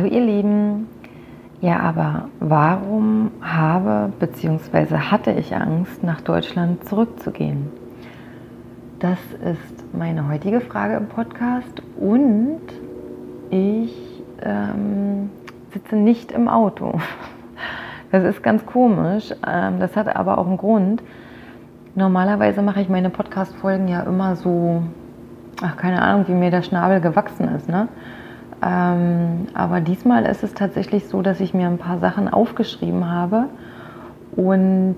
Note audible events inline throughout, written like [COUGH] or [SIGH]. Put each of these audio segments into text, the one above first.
Hallo ihr Lieben. Ja, aber warum habe bzw. hatte ich Angst, nach Deutschland zurückzugehen? Das ist meine heutige Frage im Podcast und ich ähm, sitze nicht im Auto. Das ist ganz komisch. Ähm, das hat aber auch einen Grund. Normalerweise mache ich meine Podcast-Folgen ja immer so, ach, keine Ahnung, wie mir der Schnabel gewachsen ist, ne? Ähm, aber diesmal ist es tatsächlich so, dass ich mir ein paar Sachen aufgeschrieben habe. Und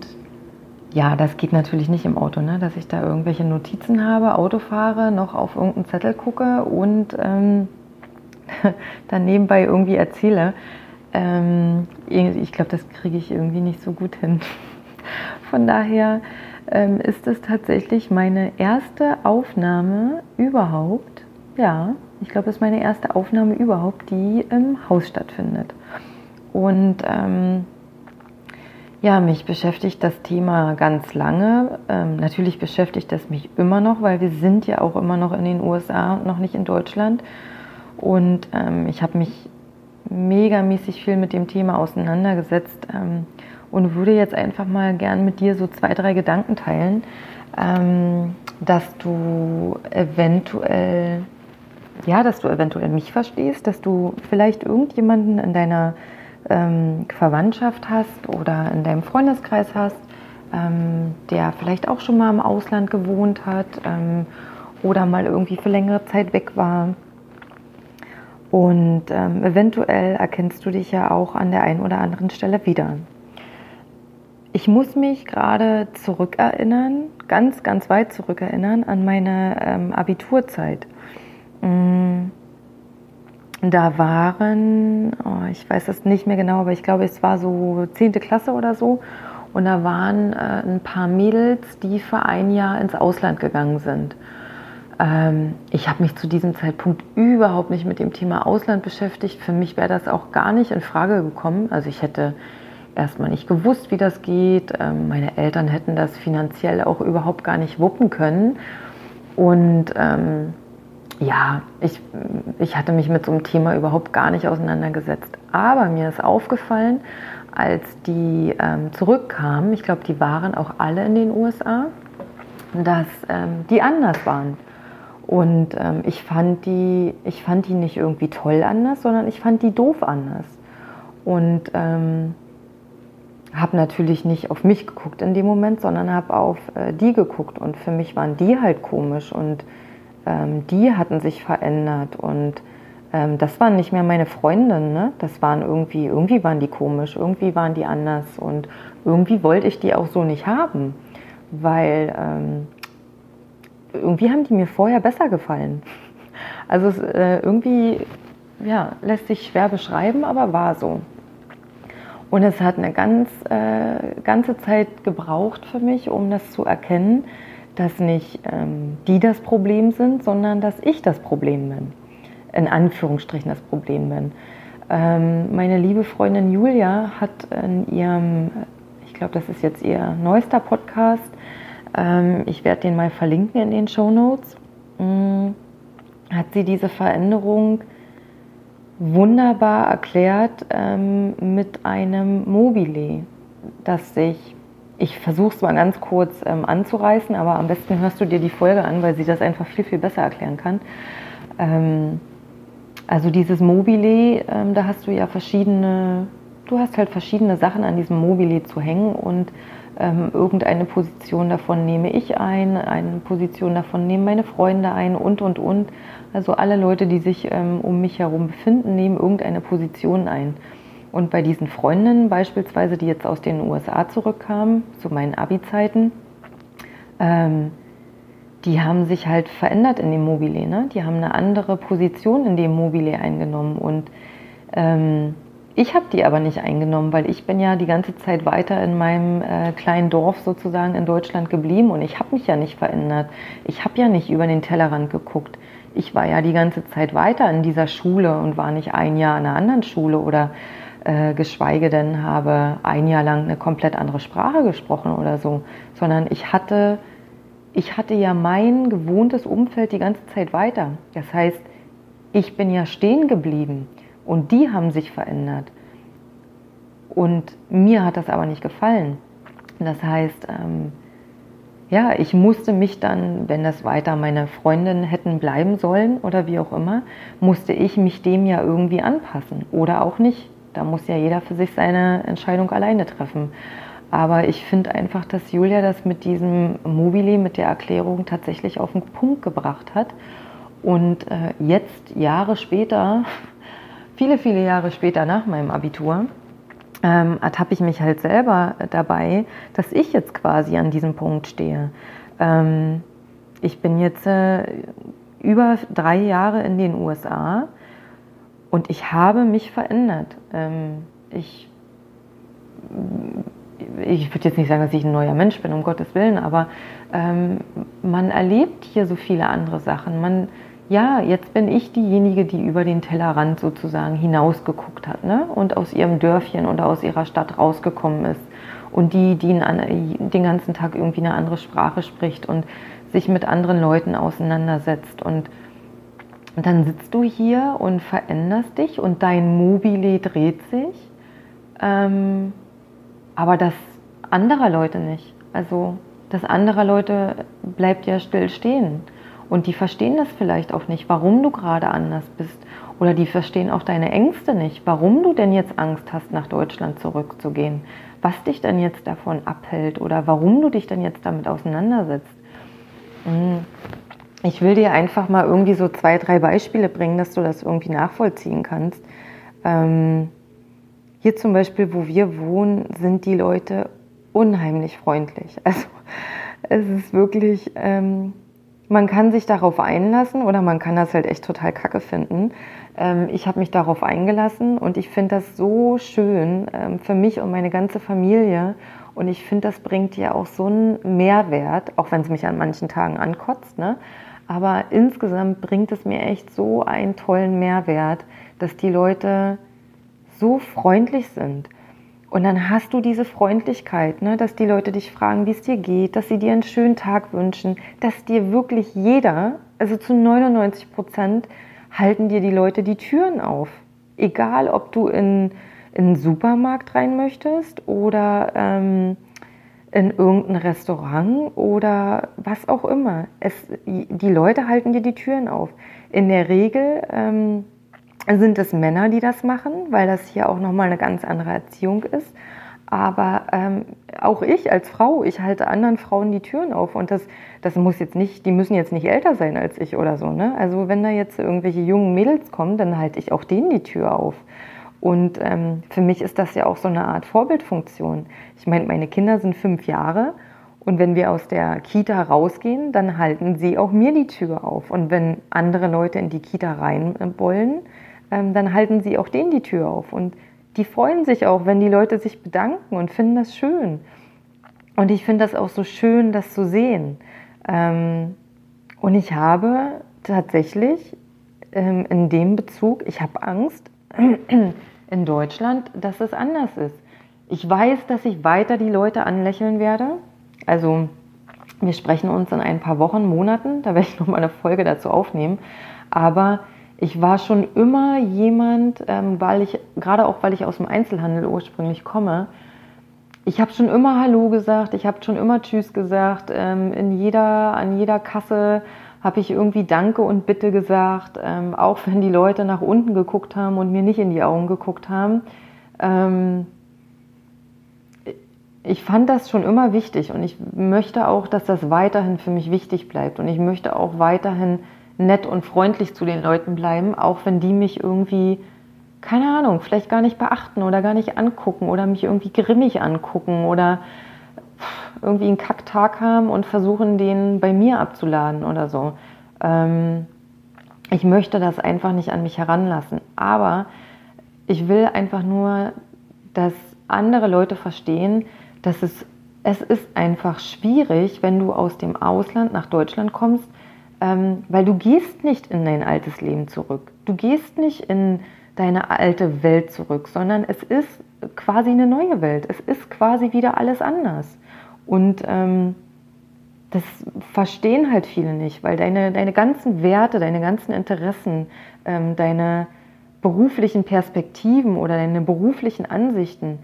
ja, das geht natürlich nicht im Auto, ne? dass ich da irgendwelche Notizen habe, Auto fahre, noch auf irgendeinen Zettel gucke und ähm, [LAUGHS] dann nebenbei irgendwie erzähle. Ähm, ich glaube, das kriege ich irgendwie nicht so gut hin. [LAUGHS] Von daher ähm, ist es tatsächlich meine erste Aufnahme überhaupt. Ja, ich glaube, es ist meine erste Aufnahme überhaupt, die im Haus stattfindet. Und ähm, ja, mich beschäftigt das Thema ganz lange. Ähm, natürlich beschäftigt es mich immer noch, weil wir sind ja auch immer noch in den USA und noch nicht in Deutschland. Und ähm, ich habe mich megamäßig viel mit dem Thema auseinandergesetzt ähm, und würde jetzt einfach mal gern mit dir so zwei, drei Gedanken teilen, ähm, dass du eventuell ja, dass du eventuell mich verstehst, dass du vielleicht irgendjemanden in deiner ähm, Verwandtschaft hast oder in deinem Freundeskreis hast, ähm, der vielleicht auch schon mal im Ausland gewohnt hat ähm, oder mal irgendwie für längere Zeit weg war. Und ähm, eventuell erkennst du dich ja auch an der einen oder anderen Stelle wieder. Ich muss mich gerade zurückerinnern, ganz, ganz weit zurückerinnern an meine ähm, Abiturzeit. Mm. Da waren, oh, ich weiß das nicht mehr genau, aber ich glaube, es war so 10. Klasse oder so. Und da waren äh, ein paar Mädels, die für ein Jahr ins Ausland gegangen sind. Ähm, ich habe mich zu diesem Zeitpunkt überhaupt nicht mit dem Thema Ausland beschäftigt. Für mich wäre das auch gar nicht in Frage gekommen. Also ich hätte erstmal nicht gewusst, wie das geht. Ähm, meine Eltern hätten das finanziell auch überhaupt gar nicht wuppen können. Und ähm, ja, ich, ich hatte mich mit so einem Thema überhaupt gar nicht auseinandergesetzt. Aber mir ist aufgefallen, als die ähm, zurückkamen, ich glaube, die waren auch alle in den USA, dass ähm, die anders waren. Und ähm, ich, fand die, ich fand die nicht irgendwie toll anders, sondern ich fand die doof anders. Und ähm, habe natürlich nicht auf mich geguckt in dem Moment, sondern habe auf äh, die geguckt. Und für mich waren die halt komisch. Und ähm, die hatten sich verändert und ähm, das waren nicht mehr meine Freundinnen, ne? Das waren irgendwie, irgendwie waren die komisch, irgendwie waren die anders und irgendwie wollte ich die auch so nicht haben, weil ähm, irgendwie haben die mir vorher besser gefallen. [LAUGHS] Also äh, irgendwie ja, lässt sich schwer beschreiben, aber war so. Und es hat eine ganz, äh, ganze Zeit gebraucht für mich, um das zu erkennen, dass nicht ähm, die das Problem sind, sondern dass ich das Problem bin. In Anführungsstrichen das Problem bin. Ähm, meine liebe Freundin Julia hat in ihrem, ich glaube, das ist jetzt ihr neuester Podcast, ähm, ich werde den mal verlinken in den Show Notes, ähm, hat sie diese Veränderung wunderbar erklärt ähm, mit einem Mobile, das sich ich versuche es mal ganz kurz ähm, anzureißen, aber am besten hörst du dir die Folge an, weil sie das einfach viel, viel besser erklären kann. Ähm, also dieses Mobile, ähm, da hast du ja verschiedene, du hast halt verschiedene Sachen an diesem Mobile zu hängen und ähm, irgendeine Position davon nehme ich ein, eine Position davon nehmen meine Freunde ein und, und, und. Also alle Leute, die sich ähm, um mich herum befinden, nehmen irgendeine Position ein. Und bei diesen Freundinnen beispielsweise, die jetzt aus den USA zurückkamen, zu meinen Abi-Zeiten, ähm, die haben sich halt verändert in dem Mobile. Ne? Die haben eine andere Position in dem Mobile eingenommen. Und ähm, ich habe die aber nicht eingenommen, weil ich bin ja die ganze Zeit weiter in meinem äh, kleinen Dorf sozusagen in Deutschland geblieben und ich habe mich ja nicht verändert. Ich habe ja nicht über den Tellerrand geguckt. Ich war ja die ganze Zeit weiter in dieser Schule und war nicht ein Jahr in einer anderen Schule oder äh, geschweige denn habe ein Jahr lang eine komplett andere Sprache gesprochen oder so, sondern ich hatte, ich hatte ja mein gewohntes Umfeld die ganze Zeit weiter. Das heißt, ich bin ja stehen geblieben. Und die haben sich verändert. Und mir hat das aber nicht gefallen. Das heißt, ähm, ja, ich musste mich dann, wenn das weiter meine Freundinnen hätten bleiben sollen oder wie auch immer, musste ich mich dem ja irgendwie anpassen oder auch nicht. Da muss ja jeder für sich seine Entscheidung alleine treffen. Aber ich finde einfach, dass Julia das mit diesem Mobile, mit der Erklärung tatsächlich auf den Punkt gebracht hat. Und äh, jetzt, Jahre später, [LAUGHS] viele, viele Jahre später nach meinem Abitur, ähm, ertappe ich mich halt selber dabei, dass ich jetzt quasi an diesem Punkt stehe. Ähm, ich bin jetzt äh, über drei Jahre in den USA und ich habe mich verändert. Ähm, ich ich würde jetzt nicht sagen, dass ich ein neuer Mensch bin, um Gottes Willen, aber ähm, man erlebt hier so viele andere Sachen. Man, ja, jetzt bin ich diejenige, die über den Tellerrand sozusagen hinausgeguckt hat ne? und aus ihrem Dörfchen oder aus ihrer Stadt rausgekommen ist. Und die, die den ganzen Tag irgendwie eine andere Sprache spricht und sich mit anderen Leuten auseinandersetzt. Und dann sitzt du hier und veränderst dich und dein Mobile dreht sich. Ähm, aber das anderer Leute nicht. Also das anderer Leute bleibt ja still stehen. Und die verstehen das vielleicht auch nicht, warum du gerade anders bist. Oder die verstehen auch deine Ängste nicht, warum du denn jetzt Angst hast, nach Deutschland zurückzugehen. Was dich dann jetzt davon abhält oder warum du dich dann jetzt damit auseinandersetzt. Hm. Ich will dir einfach mal irgendwie so zwei, drei Beispiele bringen, dass du das irgendwie nachvollziehen kannst. Ähm, hier zum Beispiel, wo wir wohnen, sind die Leute unheimlich freundlich. [LAUGHS] Also es ist wirklich, ähm, man kann sich darauf einlassen oder man kann das halt echt total kacke finden. Ähm, ich habe mich darauf eingelassen und ich finde das so schön ähm, für mich und meine ganze Familie. Und ich finde, das bringt ja auch so einen Mehrwert, auch wenn es mich an manchen Tagen ankotzt. Ne? Aber insgesamt bringt es mir echt so einen tollen Mehrwert, dass die Leute so freundlich sind. Und dann hast du diese Freundlichkeit, ne, dass die Leute dich fragen, wie es dir geht, dass sie dir einen schönen Tag wünschen, dass dir wirklich jeder, also zu 99 Prozent, halten dir die Leute die Türen auf. Egal, ob du in, in einen Supermarkt rein möchtest oder ähm, in irgendein Restaurant oder was auch immer. Es, die Leute halten dir die Türen auf. In der Regel ähm, sind es Männer, die das machen, weil das hier auch nochmal eine ganz andere Erziehung ist. Aber ähm, auch ich als Frau, ich halte anderen Frauen die Türen auf. Und das, das muss jetzt nicht, die müssen jetzt nicht älter sein als ich oder so. Ne? Also wenn da jetzt irgendwelche jungen Mädels kommen, dann halte ich auch denen die Tür auf. Und ähm, für mich ist das ja auch so eine Art Vorbildfunktion. Ich meine, meine Kinder sind fünf Jahre und wenn wir aus der Kita rausgehen, dann halten sie auch mir die Tür auf. Und wenn andere Leute in die Kita rein wollen, ähm, dann halten sie auch denen die Tür auf. Und die freuen sich auch, wenn die Leute sich bedanken und finden das schön. Und ich finde das auch so schön, das zu sehen. Ähm, und ich habe tatsächlich ähm, in dem Bezug, ich habe Angst in Deutschland, dass es anders ist. Ich weiß, dass ich weiter die Leute anlächeln werde. Also wir sprechen uns in ein paar Wochen, Monaten, da werde ich nochmal eine Folge dazu aufnehmen. Aber ich war schon immer jemand, ähm, weil ich, gerade auch weil ich aus dem Einzelhandel ursprünglich komme, ich habe schon immer Hallo gesagt, ich habe schon immer Tschüss gesagt. Ähm, in jeder, an jeder Kasse habe ich irgendwie Danke und Bitte gesagt, ähm, auch wenn die Leute nach unten geguckt haben und mir nicht in die Augen geguckt haben. Ähm, ich fand das schon immer wichtig und ich möchte auch, dass das weiterhin für mich wichtig bleibt und ich möchte auch weiterhin nett und freundlich zu den Leuten bleiben, auch wenn die mich irgendwie, keine Ahnung, vielleicht gar nicht beachten oder gar nicht angucken oder mich irgendwie grimmig angucken oder irgendwie einen Kacktag haben und versuchen, den bei mir abzuladen oder so. Ähm, ich möchte das einfach nicht an mich heranlassen. Aber ich will einfach nur, dass andere Leute verstehen, dass es, es ist einfach schwierig, wenn du aus dem Ausland nach Deutschland kommst, ähm, weil du gehst nicht in dein altes Leben zurück. Du gehst nicht in deine alte Welt zurück, sondern es ist quasi eine neue Welt. Es ist quasi wieder alles anders. Und ähm, das verstehen halt viele nicht, weil deine, deine ganzen Werte, deine ganzen Interessen, ähm, deine beruflichen Perspektiven oder deine beruflichen Ansichten,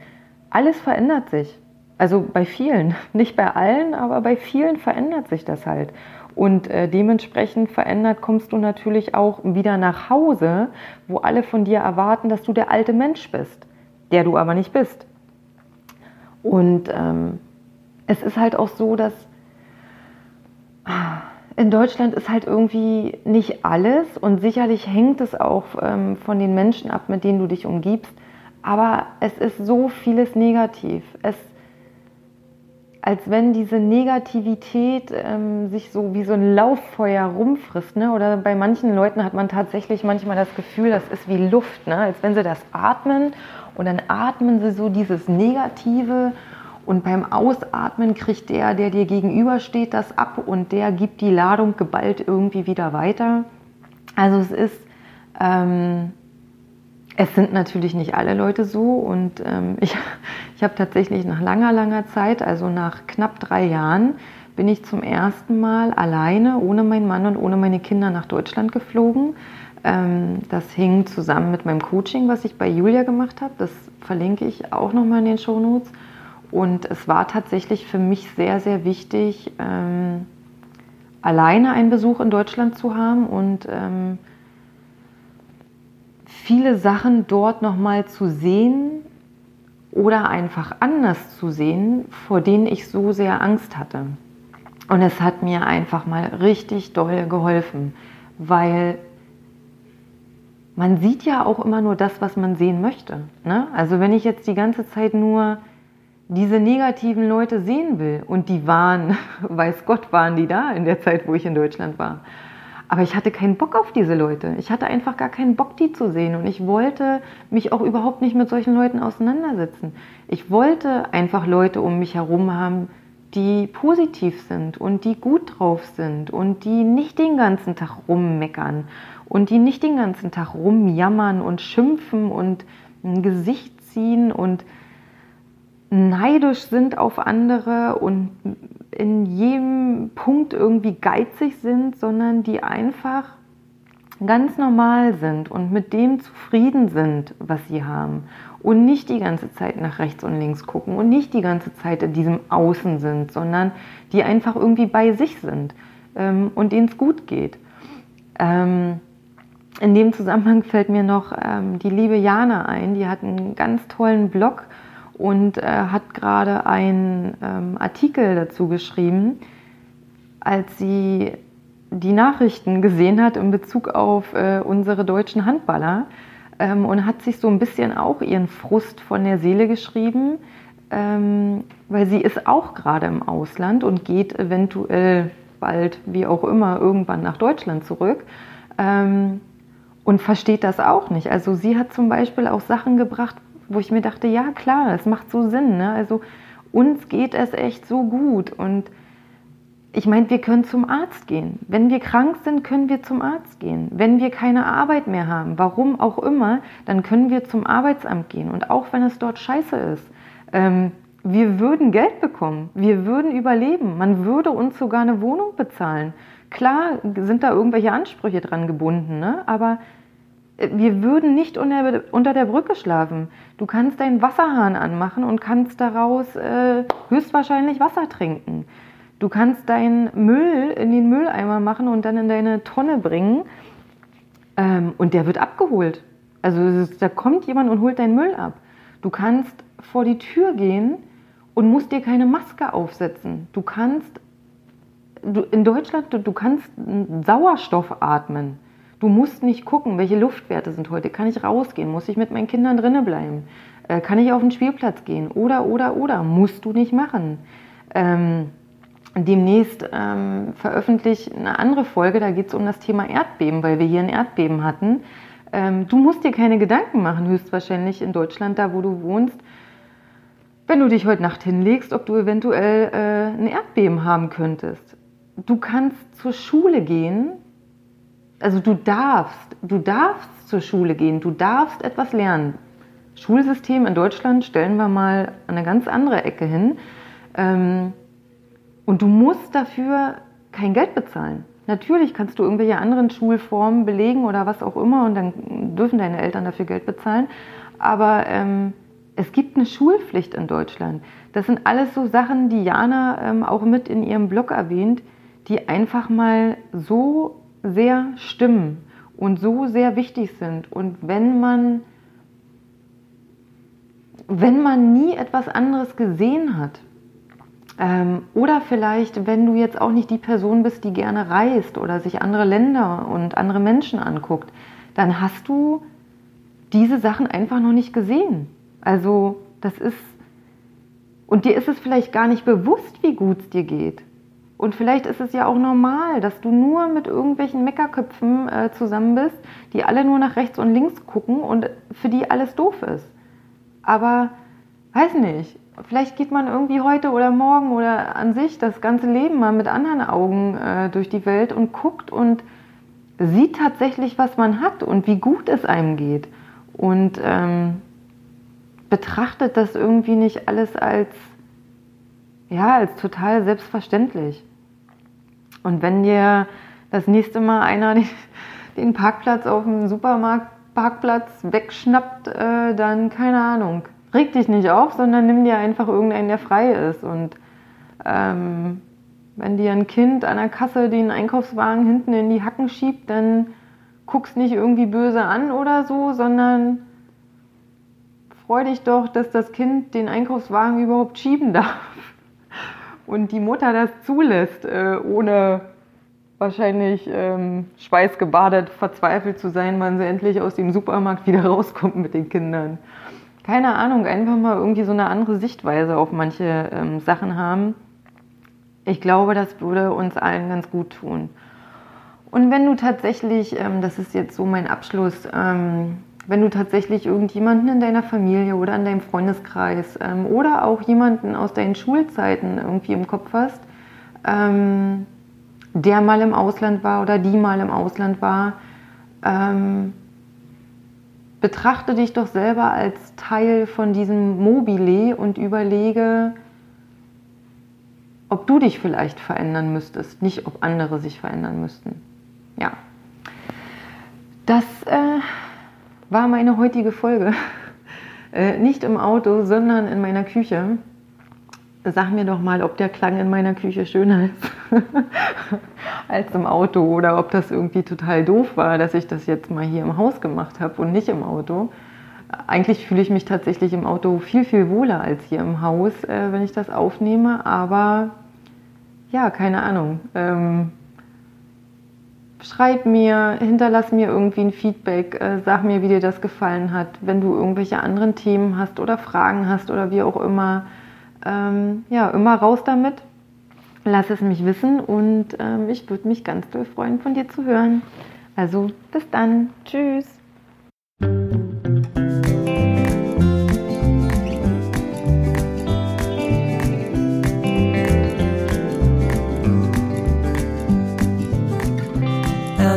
alles verändert sich. Also bei vielen, [LAUGHS] nicht bei allen, aber bei vielen verändert sich das halt. Und äh, dementsprechend verändert kommst du natürlich auch wieder nach Hause, wo alle von dir erwarten, dass du der alte Mensch bist, der du aber nicht bist. Und ähm, es ist halt auch so, dass in Deutschland ist halt irgendwie nicht alles und sicherlich hängt es auch ähm, von den Menschen ab, mit denen du dich umgibst. Aber es ist so vieles negativ. Es, als wenn diese Negativität ähm, sich so wie so ein Lauffeuer rumfrisst. Ne? Oder bei manchen Leuten hat man tatsächlich manchmal das Gefühl, das ist wie Luft, ne? als wenn sie das atmen und dann atmen sie so dieses Negative und beim Ausatmen kriegt der, der dir gegenübersteht, das ab und der gibt die Ladung geballt irgendwie wieder weiter. Also es ist, ähm, es sind natürlich nicht alle Leute so und ähm, [LAUGHS] ich, ich habe tatsächlich nach langer, langer Zeit, also nach knapp drei Jahren, bin ich zum ersten Mal alleine, ohne meinen Mann und ohne meine Kinder nach Deutschland geflogen. Ähm, das hing zusammen mit meinem Coaching, was ich bei Julia gemacht habe. Das verlinke ich auch nochmal in den Show Notes. Und es war tatsächlich für mich sehr, sehr wichtig, ähm, alleine einen Besuch in Deutschland zu haben und ähm, viele Sachen dort nochmal zu sehen oder einfach anders zu sehen, vor denen ich so sehr Angst hatte. Und es hat mir einfach mal richtig doll geholfen, weil man sieht ja auch immer nur das, was man sehen möchte. Ne? Also wenn ich jetzt die ganze Zeit nur diese negativen Leute sehen will. Und die waren, [LAUGHS] weiß Gott, waren die da in der Zeit, wo ich in Deutschland war. Aber ich hatte keinen Bock auf diese Leute. Ich hatte einfach gar keinen Bock, die zu sehen. Und ich wollte mich auch überhaupt nicht mit solchen Leuten auseinandersetzen. Ich wollte einfach Leute um mich herum haben, die positiv sind und die gut drauf sind und die nicht den ganzen Tag rummeckern und die nicht den ganzen Tag rumjammern und schimpfen und ein Gesicht ziehen und neidisch sind auf andere und in jedem Punkt irgendwie geizig sind, sondern die einfach ganz normal sind und mit dem zufrieden sind, was sie haben und nicht die ganze Zeit nach rechts und links gucken und nicht die ganze Zeit in diesem Außen sind, sondern die einfach irgendwie bei sich sind ähm, und denen es gut geht. Ähm, in dem Zusammenhang fällt mir noch ähm, die liebe Jana ein, die hat einen ganz tollen Blog und äh, hat gerade einen ähm, Artikel dazu geschrieben, als sie die Nachrichten gesehen hat in Bezug auf äh, unsere deutschen Handballer ähm, und hat sich so ein bisschen auch ihren Frust von der Seele geschrieben, ähm, weil sie ist auch gerade im Ausland und geht eventuell bald, wie auch immer, irgendwann nach Deutschland zurück. Ähm, und versteht das auch nicht. Also sie hat zum Beispiel auch Sachen gebracht, wo ich mir dachte, ja klar, es macht so Sinn. Ne? Also uns geht es echt so gut und ich meine, wir können zum Arzt gehen. Wenn wir krank sind, können wir zum Arzt gehen. Wenn wir keine Arbeit mehr haben, warum auch immer, dann können wir zum Arbeitsamt gehen. Und auch wenn es dort scheiße ist, ähm, wir würden Geld bekommen, wir würden überleben, man würde uns sogar eine Wohnung bezahlen. Klar sind da irgendwelche Ansprüche dran gebunden, ne? aber wir würden nicht unter, unter der Brücke schlafen. Du kannst deinen Wasserhahn anmachen und kannst daraus äh, höchstwahrscheinlich Wasser trinken. Du kannst deinen Müll in den Mülleimer machen und dann in deine Tonne bringen ähm, und der wird abgeholt. Also da kommt jemand und holt deinen Müll ab. Du kannst vor die Tür gehen und musst dir keine Maske aufsetzen. Du kannst du, in Deutschland, du, du kannst Sauerstoff atmen. Du musst nicht gucken, welche Luftwerte sind heute. Kann ich rausgehen? Muss ich mit meinen Kindern drinnen bleiben? Äh, kann ich auf den Spielplatz gehen? Oder, oder, oder. Musst du nicht machen. ähm, demnächst ähm, veröffentliche eine andere Folge, da geht es um das Thema Erdbeben, weil wir hier ein Erdbeben hatten. Ähm, du musst dir keine Gedanken machen, höchstwahrscheinlich in Deutschland, da wo du wohnst, wenn du dich heute Nacht hinlegst, ob du eventuell äh, ein Erdbeben haben könntest. Du kannst zur Schule gehen, also du darfst, du darfst zur Schule gehen, du darfst etwas lernen. Schulsystem in Deutschland stellen wir mal an eine ganz andere Ecke hin. Ähm, und du musst dafür kein Geld bezahlen. Natürlich kannst du irgendwelche anderen Schulformen belegen oder was auch immer und dann dürfen deine Eltern dafür Geld bezahlen. Aber ähm, es gibt eine Schulpflicht in Deutschland. Das sind alles so Sachen, die Jana ähm, auch mit in ihrem Blog erwähnt, die einfach mal so sehr stimmen und so sehr wichtig sind. Und wenn man, wenn man nie etwas anderes gesehen hat, ähm, oder vielleicht, wenn du jetzt auch nicht die Person bist, die gerne reist oder sich andere Länder und andere Menschen anguckt, dann hast du diese Sachen einfach noch nicht gesehen. Also das ist, und dir ist es vielleicht gar nicht bewusst, wie gut es dir geht. Und vielleicht ist es ja auch normal, dass du nur mit irgendwelchen Meckerköpfen äh, zusammen bist, die alle nur nach rechts und links gucken und für die alles doof ist. Aber weiß nicht, vielleicht geht man irgendwie heute oder morgen oder an sich das ganze Leben mal mit anderen Augen äh, durch die Welt und guckt und sieht tatsächlich, was man hat und wie gut es einem geht. Und ähm, betrachtet das irgendwie nicht alles als, ja, als total selbstverständlich. Und wenn dir das nächste Mal einer [LAUGHS] den Parkplatz auf dem Supermarktparkplatz wegschnappt, äh, dann keine Ahnung reg dich nicht auf, sondern nimm dir einfach irgendeinen, der frei ist. Und ähm, wenn dir ein Kind an der Kasse den Einkaufswagen hinten in die Hacken schiebt, dann guckst nicht irgendwie böse an oder so, sondern freu dich doch, dass das Kind den Einkaufswagen überhaupt schieben darf. Und die Mutter das zulässt, äh, ohne wahrscheinlich ähm, schweißgebadet verzweifelt zu sein, wann sie endlich aus dem Supermarkt wieder [LAUGHS] rauskommt mit den Kindern keine Ahnung, einfach mal irgendwie so eine andere Sichtweise auf manche ähm, Sachen haben. Ich glaube, das würde uns allen ganz gut tun. Und wenn du tatsächlich, ähm, das ist jetzt so mein Abschluss, ähm, wenn du tatsächlich irgendjemanden in deiner Familie oder in deinem Freundeskreis ähm, oder auch jemanden aus deinen Schulzeiten irgendwie im Kopf hast, ähm, der mal im Ausland war oder die mal im Ausland war, ähm, betrachte dich doch selber als Teil von diesem Mobile und überlege, ob du dich vielleicht verändern müsstest, nicht ob andere sich verändern müssten. Ja, das äh, war meine heutige Folge. Äh, nicht im Auto, sondern in meiner Küche. Sag mir doch mal, ob der Klang in meiner Küche schöner ist [LAUGHS] als im Auto oder ob das irgendwie total doof war, dass ich das jetzt mal hier im Haus gemacht habe und nicht im Auto. Eigentlich fühle ich mich tatsächlich im Auto viel, viel wohler als hier im Haus, äh, wenn ich das aufnehme. Aber ja, keine Ahnung. Ähm, schreib mir, hinterlass mir irgendwie ein Feedback, äh, sag mir, wie dir das gefallen hat. Wenn du irgendwelche anderen Themen hast oder Fragen hast oder wie auch immer, ähm, ja, immer raus damit. Lass es mich wissen und ähm, ich würde mich ganz doll freuen, von dir zu hören. Also bis dann. Tschüss.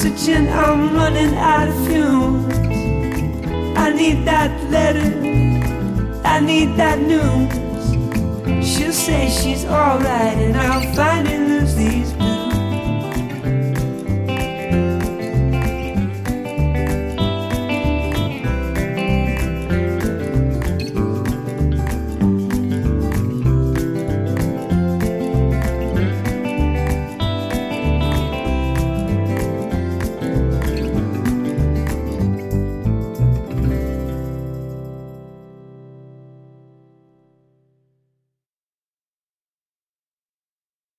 oxygen. I'm running out of fumes. I need that letter, I need that news. She'll say she's alright, and I'll finally lose these